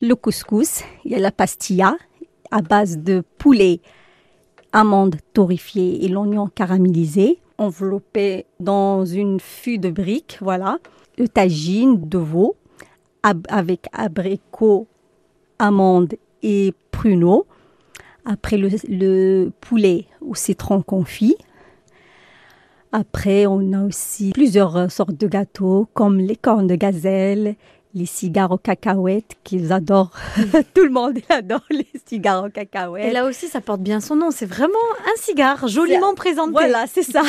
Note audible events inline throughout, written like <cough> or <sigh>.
le couscous, il y a la pastilla à base de poulet, amandes torréfiées et l'oignon caramélisé, enveloppé dans une fût de briques, voilà, le tagine de veau avec abricots, amandes et pruneaux. Après le, le poulet au citron confit. Après, on a aussi plusieurs sortes de gâteaux comme les cornes de gazelle, les cigares aux cacahuètes qu'ils adorent. <laughs> Tout le monde adore les cigares aux cacahuètes. Et là aussi, ça porte bien son nom. C'est vraiment un cigare joliment présenté. Voilà, c'est ça.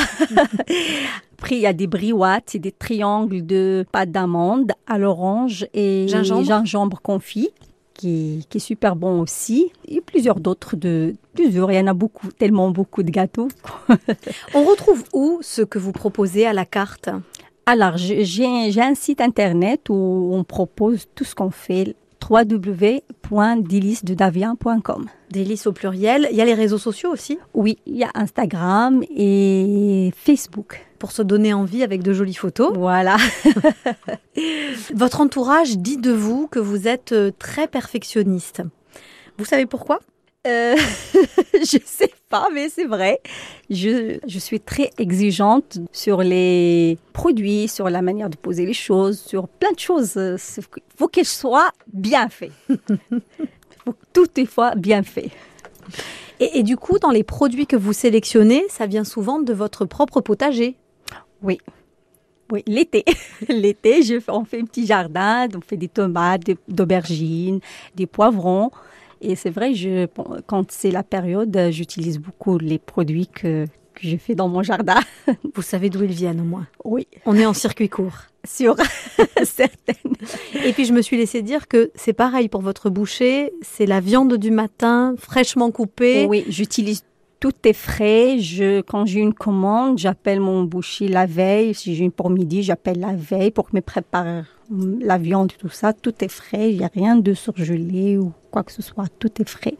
<laughs> Après, il y a des briouates, c'est des triangles de pâte d'amande à l'orange et gingembre, confit. Qui, qui, est super bon aussi. Et plusieurs d'autres de plusieurs. Il y en a beaucoup, tellement beaucoup de gâteaux. On retrouve où ce que vous proposez à la carte? Alors, j'ai un site internet où on propose tout ce qu'on fait www.délice-de-davien.com. Délice au pluriel. Il y a les réseaux sociaux aussi? Oui, il y a Instagram et Facebook. Pour se donner envie avec de jolies photos. Voilà. <laughs> Votre entourage dit de vous que vous êtes euh, très perfectionniste. Vous savez pourquoi? Euh, <laughs> je sais pas, mais c'est vrai. Je, je, suis très exigeante sur les produits, sur la manière de poser les choses, sur plein de choses. Il faut qu'elles soient bien faites. <laughs> faut que tout soit bien fait. Et, et, du coup, dans les produits que vous sélectionnez, ça vient souvent de votre propre potager Oui. Oui, l'été. <laughs> l'été, on fait un petit jardin, on fait des tomates, d'aubergines, des poivrons. Et c'est vrai, je, quand c'est la période, j'utilise beaucoup les produits que, que je fais dans mon jardin. <laughs> Vous savez d'où ils viennent au moins Oui. On est en circuit court. <laughs> Sur <laughs> certaines. Et puis je me suis laissé dire que c'est pareil pour votre boucher, c'est la viande du matin, fraîchement coupée. Oui, j'utilise tout est frais. Je, quand j'ai une commande, j'appelle mon boucher la veille. Si j'ai une pour midi, j'appelle la veille pour me préparer la viande, tout ça. Tout est frais. Il n'y a rien de surgelé ou quoi que ce soit. Tout est frais.